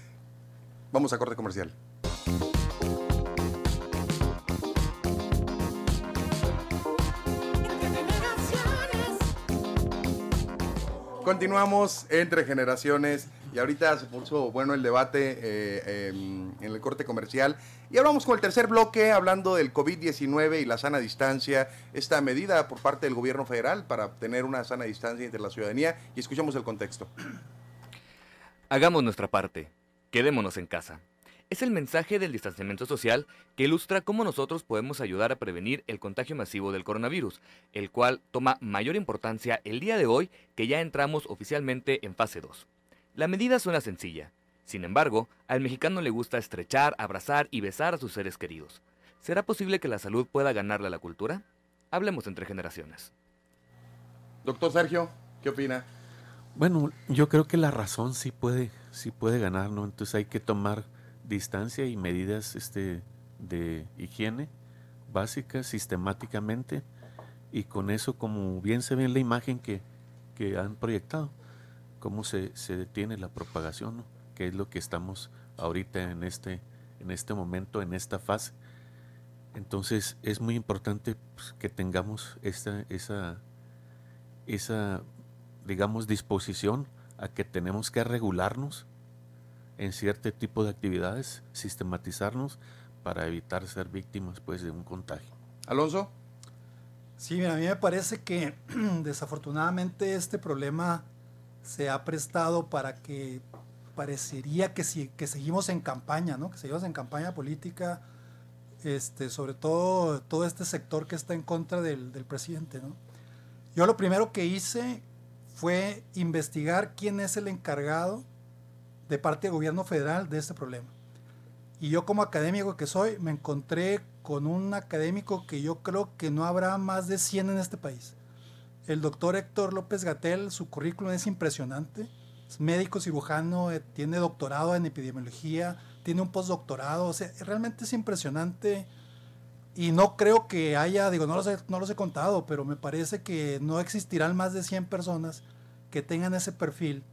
Vamos a corte comercial. Continuamos entre generaciones y ahorita se puso bueno el debate eh, em, en el corte comercial y hablamos con el tercer bloque hablando del COVID-19 y la sana distancia, esta medida por parte del gobierno federal para tener una sana distancia entre la ciudadanía y escuchamos el contexto. Hagamos nuestra parte, quedémonos en casa es el mensaje del distanciamiento social que ilustra cómo nosotros podemos ayudar a prevenir el contagio masivo del coronavirus, el cual toma mayor importancia el día de hoy que ya entramos oficialmente en fase 2. La medida suena sencilla, sin embargo, al mexicano le gusta estrechar, abrazar y besar a sus seres queridos. ¿Será posible que la salud pueda ganarle a la cultura? Hablemos entre generaciones. Doctor Sergio, ¿qué opina? Bueno, yo creo que la razón sí puede, sí puede ganar, ¿no? Entonces hay que tomar distancia y medidas este, de higiene básicas sistemáticamente y con eso como bien se ve en la imagen que, que han proyectado, cómo se, se detiene la propagación, que es lo que estamos ahorita en este, en este momento, en esta fase. Entonces es muy importante pues, que tengamos esta, esa, esa, digamos, disposición a que tenemos que regularnos en cierto tipo de actividades, sistematizarnos para evitar ser víctimas pues, de un contagio. Alonso. Sí, a mí me parece que desafortunadamente este problema se ha prestado para que parecería que, si, que seguimos en campaña, ¿no? que seguimos en campaña política, este, sobre todo todo este sector que está en contra del, del presidente. ¿no? Yo lo primero que hice fue investigar quién es el encargado de parte del gobierno federal de este problema. Y yo como académico que soy, me encontré con un académico que yo creo que no habrá más de 100 en este país. El doctor Héctor López Gatel, su currículum es impresionante. Es médico cirujano, eh, tiene doctorado en epidemiología, tiene un postdoctorado. O sea, realmente es impresionante. Y no creo que haya, digo, no los, he, no los he contado, pero me parece que no existirán más de 100 personas que tengan ese perfil.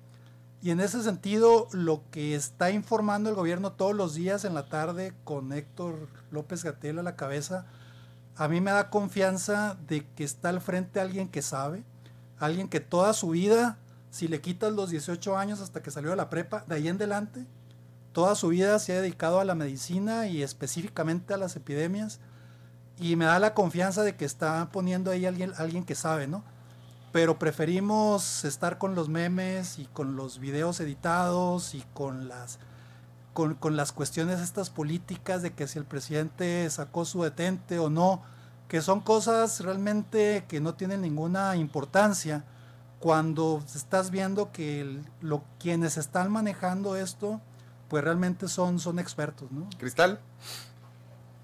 Y en ese sentido, lo que está informando el gobierno todos los días en la tarde con Héctor López Gatel a la cabeza, a mí me da confianza de que está al frente alguien que sabe, alguien que toda su vida, si le quitas los 18 años hasta que salió de la prepa, de ahí en adelante, toda su vida se ha dedicado a la medicina y específicamente a las epidemias. Y me da la confianza de que está poniendo ahí alguien, alguien que sabe, ¿no? Pero preferimos estar con los memes y con los videos editados y con las con, con, las cuestiones estas políticas de que si el presidente sacó su detente o no, que son cosas realmente que no tienen ninguna importancia cuando estás viendo que lo, quienes están manejando esto, pues realmente son, son expertos, ¿no? Cristal.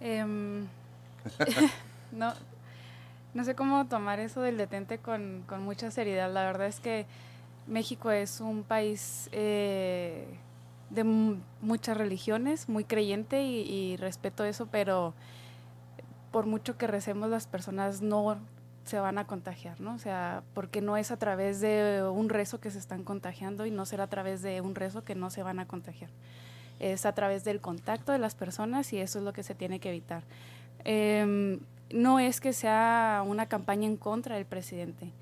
Em, no, no sé cómo tomar eso del detente con, mucha seriedad. La verdad es que México es un país eh, de muchas religiones, muy creyente y, respeto eso, pero por mucho que recemos las personas no se van a contagiar, ¿no? O sea, porque no es a través de un rezo que se están contagiando y no será a través de un rezo que no se van a contagiar. Es a través del contacto de las personas y eso es lo que se tiene que evitar. Em, no es que sea una campaña en contra del presidente.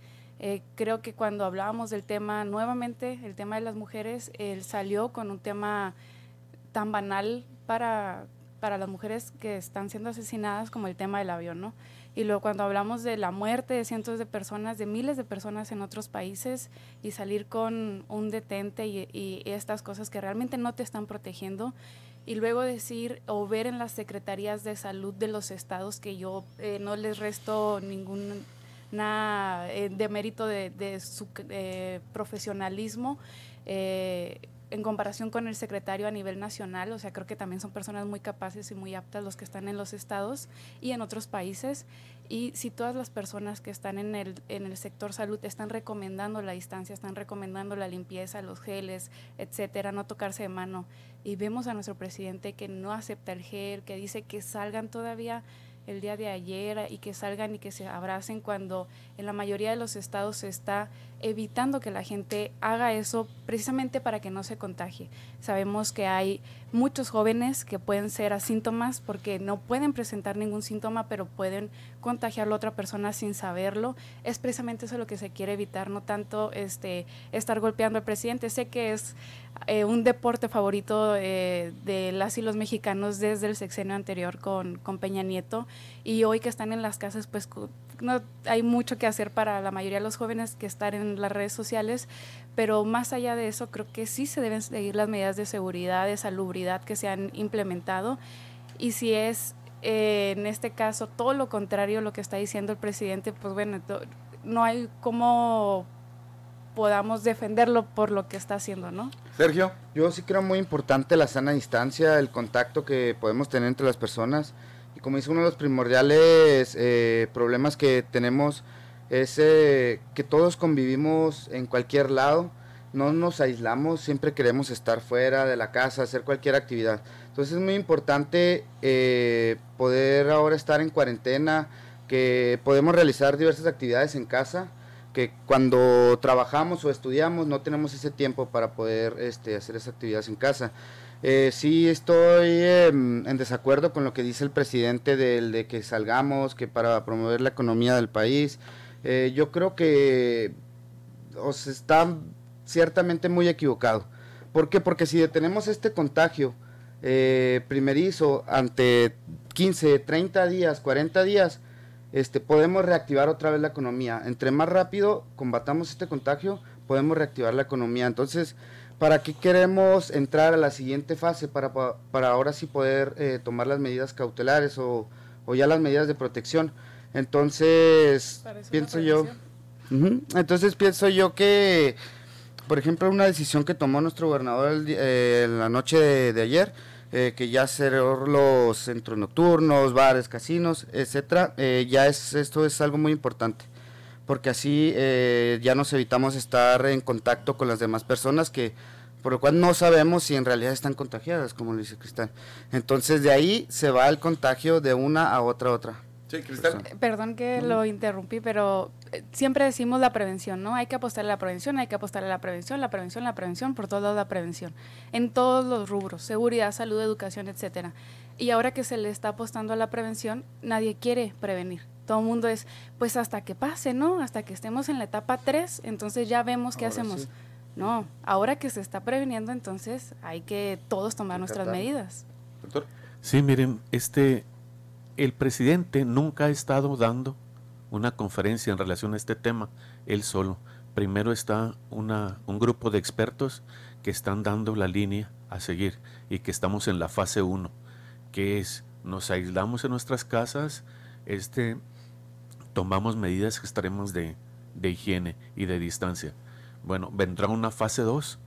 Eh, creo que cuando hablábamos del tema nuevamente, el tema de las mujeres, él salió con un tema tan banal para, para las mujeres que están siendo asesinadas como el tema del avión, ¿no? Y luego cuando hablamos de la muerte de cientos de personas, de miles de personas en otros países y salir con un detente y, y estas cosas que realmente no te están protegiendo, y luego decir o ver en las secretarías de salud de los estados que yo eh, no les resto ningún eh, de mérito de, su eh, profesionalismo en comparación con el secretario a nivel nacional, o sea, creo que también son personas muy capaces y muy aptas los que están en los estados y en otros países. Y si todas las personas que están en el, en el sector salud están recomendando la distancia, están recomendando la limpieza, los geles, etcétera, no tocarse de mano, y vemos a nuestro presidente que no acepta el gel, que dice que salgan todavía el día de ayer y que salgan y que se abracen cuando en la mayoría de los estados se está evitando que la gente haga eso precisamente para que no se contagie. Sabemos que hay muchos jóvenes que pueden ser asíntomas porque no pueden presentar ningún síntoma, pero pueden contagiarlo a otra persona sin saberlo. Es precisamente eso lo que se quiere evitar, no tanto este, estar golpeando al presidente. Sé que es eh, un deporte favorito eh, de las y los mexicanos desde el sexenio anterior con, con Peña Nieto y hoy que están en las casas, pues no hay mucho que hacer para la mayoría de los jóvenes que están en las redes sociales, pero más allá de eso, creo que sí se deben seguir las medidas de seguridad, de salubridad que se han implementado. Y si es eh, en este caso todo lo contrario a lo que está diciendo el presidente, pues bueno, no hay cómo podamos defenderlo por lo que está haciendo, ¿no? Sergio, yo sí creo muy importante la sana distancia, el contacto que podemos tener entre las personas como dice uno de los primordiales eh, problemas que tenemos es eh, que todos convivimos en cualquier lado, no nos aislamos, siempre queremos estar fuera de la casa, hacer cualquier actividad. Entonces es muy importante eh, poder ahora estar en cuarentena, que podemos realizar diversas actividades en casa, que cuando trabajamos o estudiamos no tenemos ese tiempo para poder este, hacer esas actividades en casa. Eh, sí estoy em, en desacuerdo con lo que dice el presidente del, de que salgamos, que para promover la economía del país. Eh, yo creo que os está ciertamente muy equivocado. ¿Por qué? Porque si detenemos este contagio eh, primerizo ante 15, 30 días, 40 días, este, podemos reactivar otra vez la economía. Entre más rápido combatamos este contagio, podemos reactivar la economía. Entonces, ¿Para qué queremos entrar a la siguiente fase? Para, para ahora sí poder eh, tomar las medidas cautelares o, ya las medidas de protección. Entonces, pienso yo... entonces pienso yo que, por ejemplo, una decisión que tomó nuestro gobernador eh, en la noche de, ayer, eh, que ya cerró los centros nocturnos, bares, casinos, etcétera, ya es esto es algo muy importante porque así ya nos evitamos estar en contacto con las demás personas que por lo cual no sabemos si en realidad están contagiadas, como lo dice Cristal. Entonces de ahí se va el contagio de una a otra otra. Sí, Cristal. Eh, Perdón que lo interrumpí, pero eh, siempre decimos la prevención, ¿no? Hay que apostar a la prevención, hay que apostar a la prevención, la prevención, la prevención, por todos lados la prevención. En todos los rubros, seguridad, salud, educación, etcétera. Y ahora que se le está apostando a la prevención, nadie quiere prevenir. Todo el mundo es, pues hasta que pase, ¿no? Hasta que estemos en la etapa 3, entonces ya vemos qué Ahora hacemos. sí. No, ahora que se está previniendo, entonces hay que todos tomar nuestras medidas. Doctor. Sí, miren, este, el presidente nunca ha estado dando una conferencia en relación a este tema, él solo. Primero está una, un grupo de expertos que están dando la línea a seguir y que estamos en la fase 1, que es nos aislamos en nuestras casas, este, tomamos medidas extremas de, de higiene y de distancia. Bueno, vendrá una fase 2,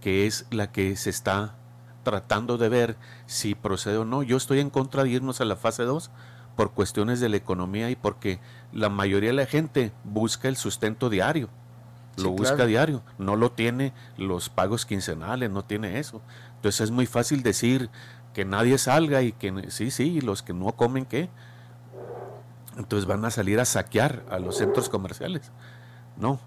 que es la que se está tratando de ver si procede o no. Yo estoy en contra de irnos a la fase 2 por cuestiones de la economía y porque la mayoría de la gente busca el sustento diario. Lo Sí, busca claro. diario, no lo tiene los pagos quincenales, no tiene eso. Entonces es muy fácil decir que nadie salga y que sí, sí, y los que no comen, ¿qué? Entonces van a salir a saquear a los centros comerciales. No,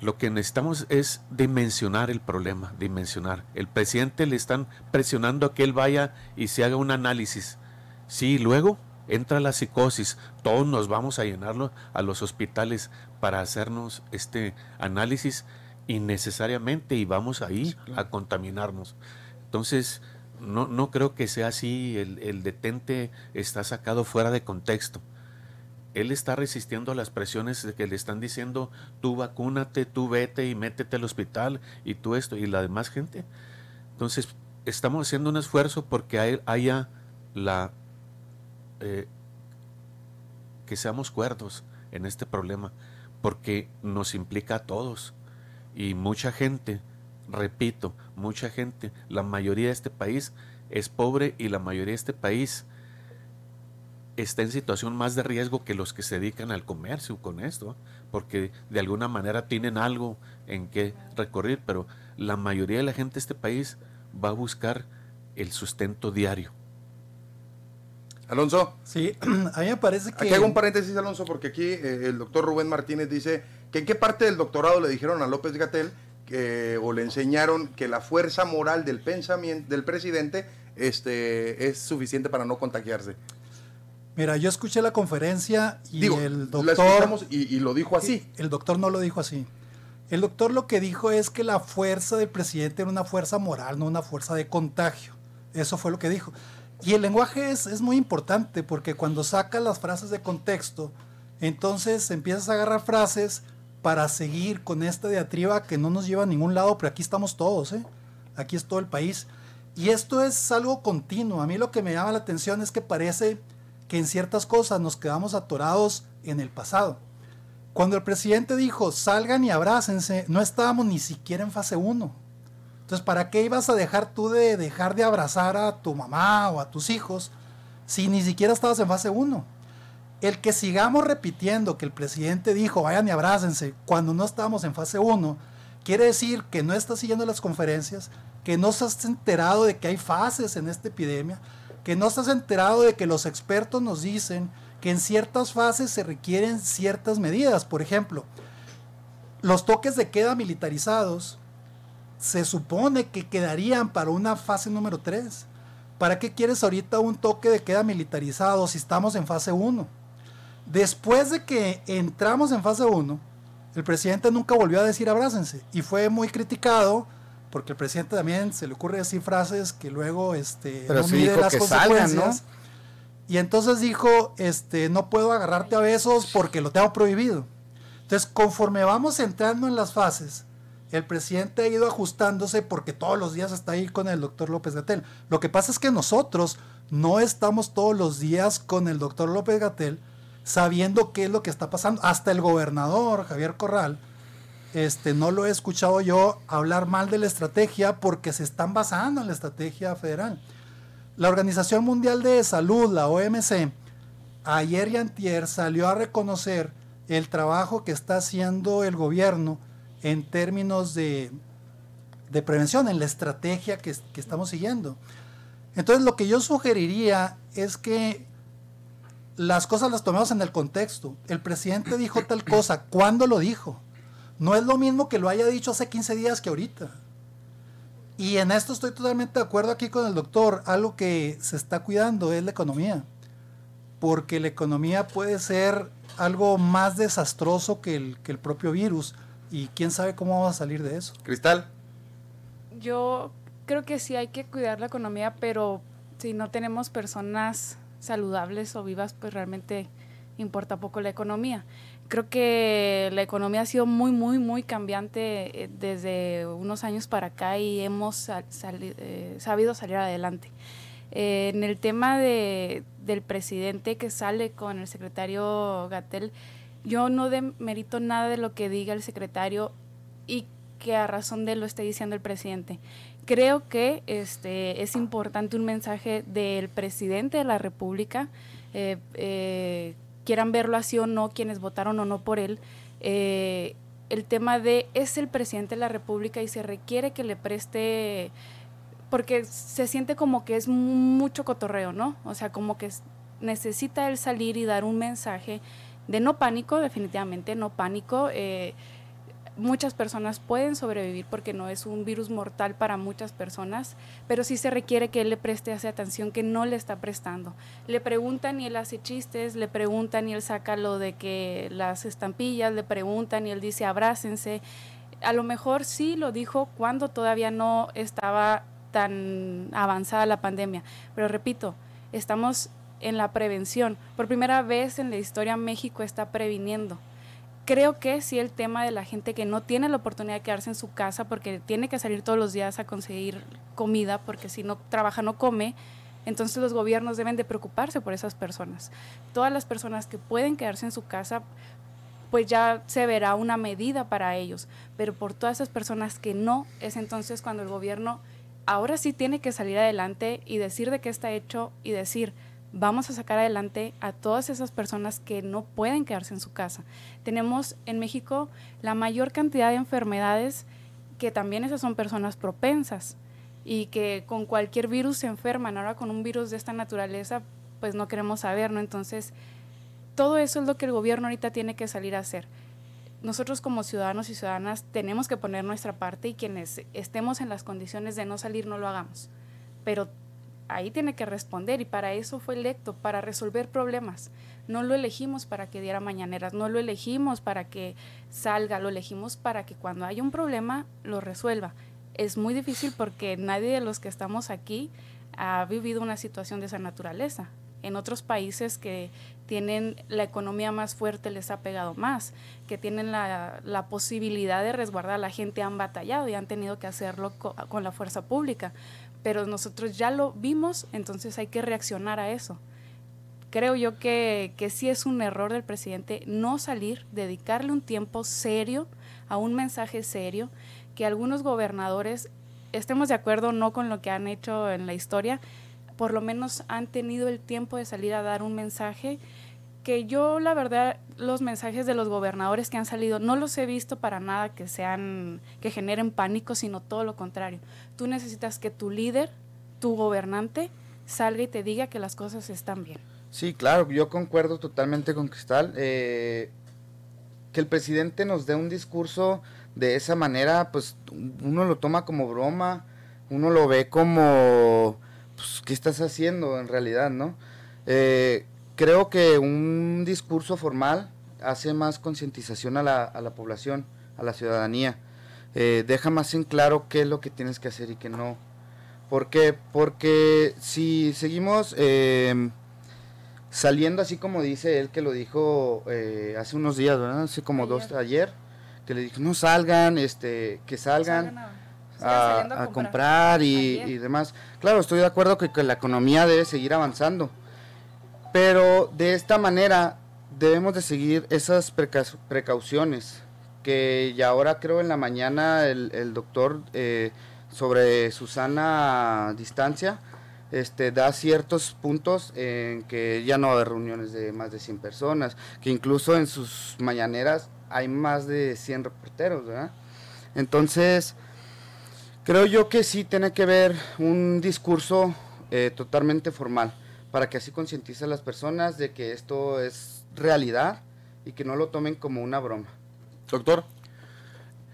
lo que necesitamos es dimensionar el problema, dimensionar. El presidente le están presionando a que él vaya y se haga un análisis. Sí, luego entra la psicosis, todos nos vamos a llenarlo a los hospitales para hacernos este análisis innecesariamente y vamos ahí a contaminarnos. Entonces, no, no creo que sea así, el, el detente está sacado fuera de contexto él está resistiendo a las presiones que le están diciendo tú vacúnate, tú vete y métete al hospital y tú esto y la demás gente. Entonces, estamos haciendo un esfuerzo porque hay- haya la eh, que seamos cuerdos en este problema, porque nos implica a todos. Y mucha gente, repito, mucha gente, la mayoría de este país es pobre y la mayoría de este país está en situación más de riesgo que los que se dedican al comercio con esto, porque de alguna manera tienen algo en que recorrer, pero la mayoría de la gente de este país va a buscar el sustento diario. Alonso. Sí, a mí me parece que... Aquí hago un paréntesis, Alonso, porque aquí eh, el doctor Rubén Martínez dice que en qué parte del doctorado le dijeron a López Gatel o le enseñaron que la fuerza moral del pensamiento del presidente este, es suficiente para no contagiarse. Mira, yo escuché la conferencia y Digo, el doctor... y, y lo dijo así. El doctor no lo dijo así. El doctor lo que dijo es que la fuerza del presidente era una fuerza moral, no una fuerza de contagio. Eso fue lo que dijo. Y el lenguaje es, es muy importante porque cuando sacas las frases de contexto, entonces empiezas a agarrar frases para seguir con esta diatriba que no nos lleva a ningún lado, pero aquí estamos todos, ¿eh? Aquí es todo el país. Y esto es algo continuo. A mí lo que me llama la atención es que parece que en ciertas cosas nos quedamos atorados en el pasado. Cuando el presidente dijo salgan y abrácense, no estábamos ni siquiera en fase 1. Entonces, ¿para qué ibas a dejar tú de dejar de abrazar a tu mamá o a tus hijos si ni siquiera estabas en fase 1? El que sigamos repitiendo que el presidente dijo vayan y abrácense cuando no estábamos en fase 1, quiere decir que no estás siguiendo las conferencias, que no estás enterado de que hay fases en esta epidemia, que no estás enterado de que los expertos nos dicen que en ciertas fases se requieren ciertas medidas. Por ejemplo, los toques de queda militarizados se supone que quedarían para una fase número 3. ¿Para qué quieres ahorita un toque de queda militarizado si estamos en fase 1? Después de que entramos en fase 1, el presidente nunca volvió a decir abrácense y fue muy criticado porque el presidente también se le ocurre decir frases que luego este, Pero no sí mide dijo las que salgan, ¿no? Y entonces dijo, este, no puedo agarrarte a besos porque lo tengo prohibido. Entonces, conforme vamos entrando en las fases, el presidente ha ido ajustándose porque todos los días está ahí con el doctor López Gatel. Lo que pasa es que nosotros no estamos todos los días con el doctor López Gatel sabiendo qué es lo que está pasando. Hasta el gobernador Javier Corral, este, no lo he escuchado yo hablar mal de la estrategia porque se están basando en la estrategia federal. La Organización Mundial de Salud, la OMC, ayer y antier salió a reconocer el trabajo que está haciendo el gobierno en términos de, prevención, en la estrategia que, que estamos siguiendo. Entonces lo que yo sugeriría es que las cosas las tomemos en el contexto. El presidente dijo tal cosa, ¿cuándo lo dijo? No es lo mismo que lo haya dicho hace 15 días que ahorita. Y en esto estoy totalmente de acuerdo aquí con el doctor. Algo que se está cuidando es la economía. Porque la economía puede ser algo más desastroso que el, que el propio virus. Y quién sabe cómo vamos a salir de eso. Cristal. Yo creo que sí hay que cuidar la economía, pero si no tenemos personas saludables o vivas, pues realmente importa poco la economía. Creo que la economía ha sido muy, muy, muy cambiante eh, desde unos años para acá y hemos eh, sabido salir adelante. Eh, en el tema de, del presidente que sale con el secretario Gatel, yo no demerito nada de lo que diga el secretario y que a razón de lo esté diciendo el presidente. Creo que este, es importante un mensaje del presidente de la República, quieran verlo así o no, quienes votaron o no por él, eh, el tema de es el presidente de la República y se requiere que le preste, porque se siente como que es mucho cotorreo, ¿no? O sea, como que necesita él salir y dar un mensaje de no pánico, definitivamente no pánico. Eh, muchas personas pueden sobrevivir porque no es un virus mortal para muchas personas, pero sí se requiere que él le preste esa atención que no le está prestando. Le preguntan y él hace chistes, le preguntan y él saca lo de que las estampillas, le preguntan y él dice abrácense. A lo mejor sí lo dijo cuando todavía no estaba tan avanzada la pandemia, pero repito, estamos en la prevención. Por primera vez en la historia México está previniendo. Creo que sí el tema de la gente que no tiene la oportunidad de quedarse en su casa porque tiene que salir todos los días a conseguir comida porque si no trabaja no come, entonces los gobiernos deben de preocuparse por esas personas. Todas las personas que pueden quedarse en su casa pues ya se verá una medida para ellos, pero por todas esas personas que no, es entonces cuando el gobierno ahora sí tiene que salir adelante y decir de qué está hecho y decir, vamos a sacar adelante a todas esas personas que no pueden quedarse en su casa. Tenemos en México la mayor cantidad de enfermedades que también esas son personas propensas y que con cualquier virus se enferman. Ahora con un virus de esta naturaleza, pues no queremos saber, ¿no? Entonces, todo eso es lo que el gobierno ahorita tiene que salir a hacer. Nosotros como ciudadanos y ciudadanas tenemos que poner nuestra parte y quienes estemos en las condiciones de no salir no lo hagamos. Pero ahí tiene que responder y para eso fue electo, para resolver problemas. No lo elegimos para que diera mañaneras, no lo elegimos para que salga, lo elegimos para que cuando haya un problema lo resuelva. Es muy difícil porque nadie de los que estamos aquí ha vivido una situación de esa naturaleza. En otros países que tienen la economía más fuerte les ha pegado más, que tienen la, posibilidad de resguardar a la gente han batallado y han tenido que hacerlo con la fuerza pública pero nosotros ya lo vimos, entonces hay que reaccionar a eso. Creo yo que, que sí es un error del presidente no salir, dedicarle un tiempo serio a un mensaje serio, que algunos gobernadores, estemos de acuerdo no con lo que han hecho en la historia, por lo menos han tenido el tiempo de salir a dar un mensaje que yo la verdad los mensajes de los gobernadores que han salido no los he visto para nada que sean que generen pánico, sino todo lo contrario. Tú necesitas que tu líder, tu gobernante salga y te diga que las cosas están bien. Sí, claro, yo concuerdo totalmente con Cristal. Eh, que el presidente nos dé un discurso de esa manera, pues uno lo toma como broma, uno lo ve como, pues, ¿qué estás haciendo en realidad, no? Eh, creo que un discurso formal hace más concientización a la, a la, población, a la ciudadanía. Eh, deja más en claro qué es lo que tienes que hacer y qué no. ¿Por qué? Porque si seguimos eh, saliendo así como dice él, que lo dijo eh, hace unos días, ¿verdad? Hace como dos, ayer, que le dijo, no salgan, este, que salgan. a, comprar, y, y, demás. Claro, estoy de acuerdo que, que la economía debe seguir avanzando, pero de esta manera debemos de seguir esas precauciones que ya ahora creo en la mañana el, doctor eh, sobre su sana distancia este, da ciertos puntos en que ya no va a haber reuniones de más de 100 personas, que incluso en sus mañaneras hay más de 100 reporteros, ¿verdad? Entonces, creo yo que sí tiene que haber un discurso eh, totalmente formal para que así concientice a las personas de que esto es realidad y que no lo tomen como una broma. Doctor.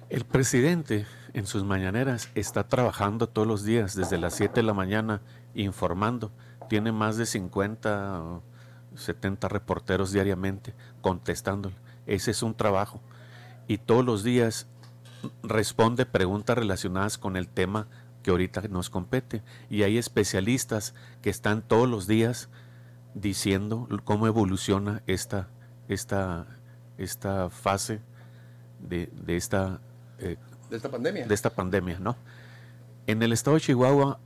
El presidente en sus mañaneras está trabajando todos los días desde las 7 de la mañana informando. Tiene más de 50 o 70 reporteros diariamente contestándole. Ese es un trabajo. Y todos los días responde preguntas relacionadas con el tema que ahorita nos compete. Y hay especialistas que están todos los días diciendo cómo evoluciona esta, esta, esta fase de, de esta eh, de esta pandemia. De esta pandemia, ¿no? En el estado de Chihuahua,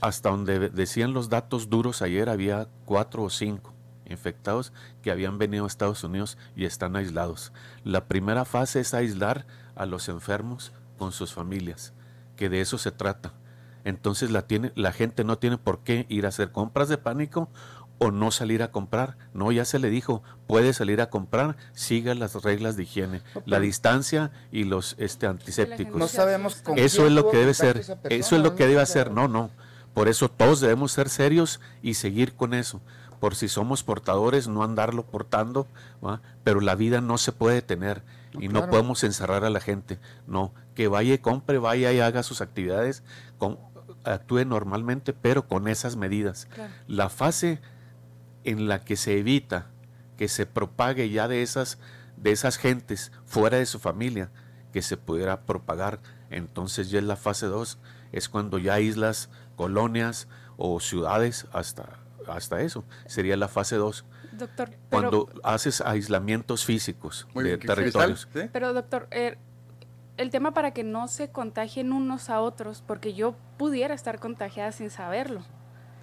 hasta donde decían los datos duros ayer, había cuatro o cinco infectados que habían venido a Estados Unidos y están aislados. La primera fase es aislar a los enfermos con sus familias, que de eso se trata. Entonces la, tiene, la gente no tiene por qué ir a hacer compras de pánico o no salir a comprar. No, ya se le dijo, puede salir a comprar, siga las reglas de higiene, la distancia y los este antisépticos. No sabemos cómo Eso es lo que debe ser, eso es lo que debe hacer. No, no. Por eso todos debemos ser serios y seguir con eso. Por si somos portadores, no andarlo portando, pero la vida no se puede tener y no podemos encerrar a la gente. No, que vaya y compre, vaya y haga sus actividades, con, actúe normalmente, pero con esas medidas. La fase en la que se evita que se propague ya de esas, de esas gentes fuera de su familia, que se pudiera propagar. Entonces ya es la fase 2, es cuando ya islas, colonias o ciudades, hasta, hasta eso, sería la fase 2. Doctor, cuando haces aislamientos físicos de territorios. Pero doctor, eh, el tema para que no se contagien unos a otros, porque yo pudiera estar contagiada sin saberlo.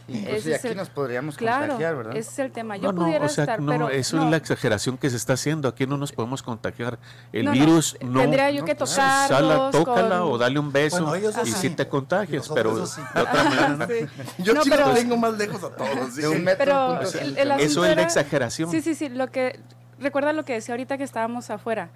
Incluso aquí nos podríamos contagiar, ¿verdad? Ese es el tema. Yo pudiera estar, pero eso es la exageración que se está haciendo. Aquí no nos podemos contagiar. El virus no. Tendría yo que tocarlos. Sala, tócala o dale un beso y si te contagias, pero de otra manera. Yo sí pero, tengo más lejos a todos. De un metro. eso es la exageración. Sí, sí, sí. Lo que recuerda lo que decía ahorita que estábamos afuera.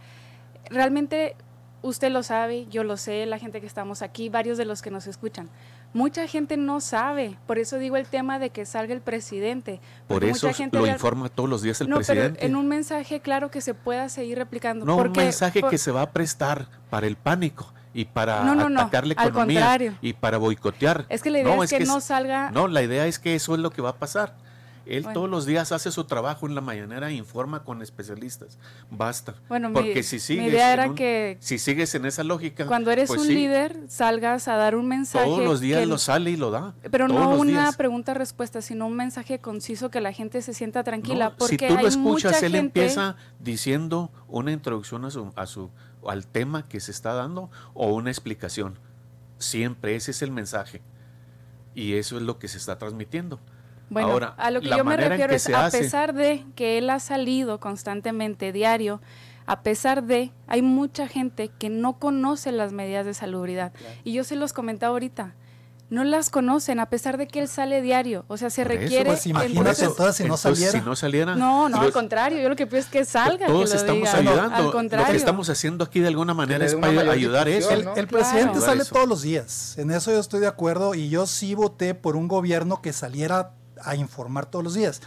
Realmente usted lo sabe, yo lo sé, la gente que estamos aquí, varios de los que nos escuchan. Mucha gente no sabe, por eso digo el tema de que salga el presidente. Por eso lo informa todos los días el presidente. Pero en un mensaje claro que se pueda seguir replicando. No, un mensaje que se va a prestar para el pánico y para atacar la economía y para boicotear. Es que la idea es, que, no salga... No, la idea es que eso es lo que va a pasar. Él todos los días hace su trabajo en la mañanera e informa con especialistas. Basta. Bueno, Porque si sigues, idea era que si sigues en esa lógica, cuando eres pues un líder salgas a dar un mensaje. Todos los días lo sale y lo da. Pero no una pregunta-respuesta, sino un mensaje conciso que la gente se sienta tranquila. porque si tú lo escuchas, él empieza diciendo una introducción a su, a su, al tema que se está dando o una explicación. Siempre ese es el mensaje. Y eso es lo que se está transmitiendo. Bueno, a lo que yo me refiero es, a pesar de que él ha salido constantemente, diario, a pesar de, hay mucha gente que no conoce las medidas de salubridad. Y yo se los comentaba ahorita, no las conocen, a pesar de que él sale diario. O sea, se requiere. Pues imagínate entonces, si no saliera. Si no saliera. No, no, al contrario. Yo lo que pido es que salga. Todos estamos ayudando. al contrario. Lo que estamos haciendo aquí de alguna manera es para ayudar a eso. El, presidente sale todos los días. En eso yo estoy de acuerdo. Y yo sí voté por un gobierno que saliera a informar todos los días.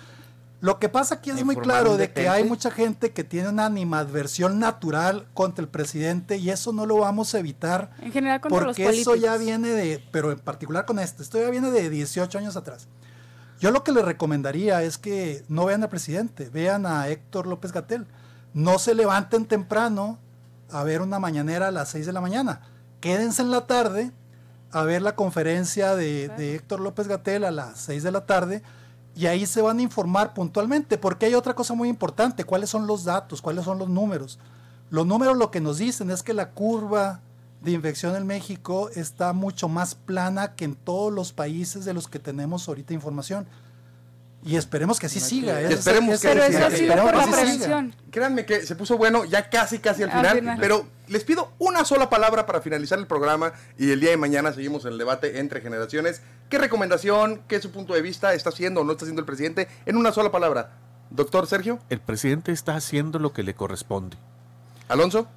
Lo que pasa aquí es muy claro de que hay mucha gente que tiene una animadversión natural contra el presidente y eso no lo vamos a evitar. En general contra porque eso ya viene de, pero en particular con esto, esto ya viene de 18 años atrás. Yo lo que le recomendaría es que no vean al presidente, vean a Héctor López Gatel. No se levanten temprano a ver una mañanera a las 6 de la mañana. Quédense en la tarde a ver la conferencia de, Héctor López Gatel a las 6 de la tarde y ahí se van a informar puntualmente, porque hay otra cosa muy importante, cuáles son los datos, cuáles son los números. Los números lo que nos dicen es que la curva de infección en México está mucho más plana que en todos los países de los que tenemos ahorita información. Y esperemos que así siga. ¿eh? esperemos que, pero eso ha sido por la prevención. Créanme que se puso bueno ya casi, casi al final, Pero les pido una sola palabra para finalizar el programa y el día de mañana seguimos el debate entre generaciones. ¿Qué recomendación, qué su punto de vista está haciendo o no está haciendo el presidente? En una sola palabra. Doctor Sergio. El presidente está haciendo lo que le corresponde. Alonso.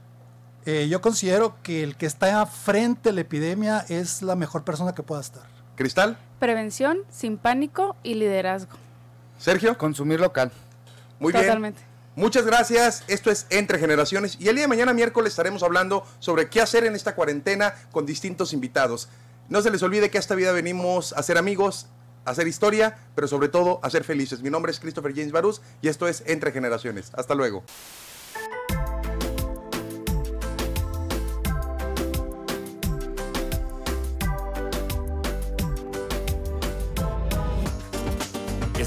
Eh, yo considero que el que está frente a la epidemia es la mejor persona que pueda estar. Cristal. Prevención, sin pánico y liderazgo. Sergio, Consumir local. muy bien. Totalmente. Muchas gracias. Esto es Entre Generaciones. Y el día de mañana, miércoles, estaremos hablando sobre qué hacer en esta cuarentena con distintos invitados. No se les olvide que a esta vida venimos a ser amigos, a hacer historia, pero sobre todo a ser felices. Mi nombre es Christopher James Barús y esto es Entre Generaciones. Hasta luego.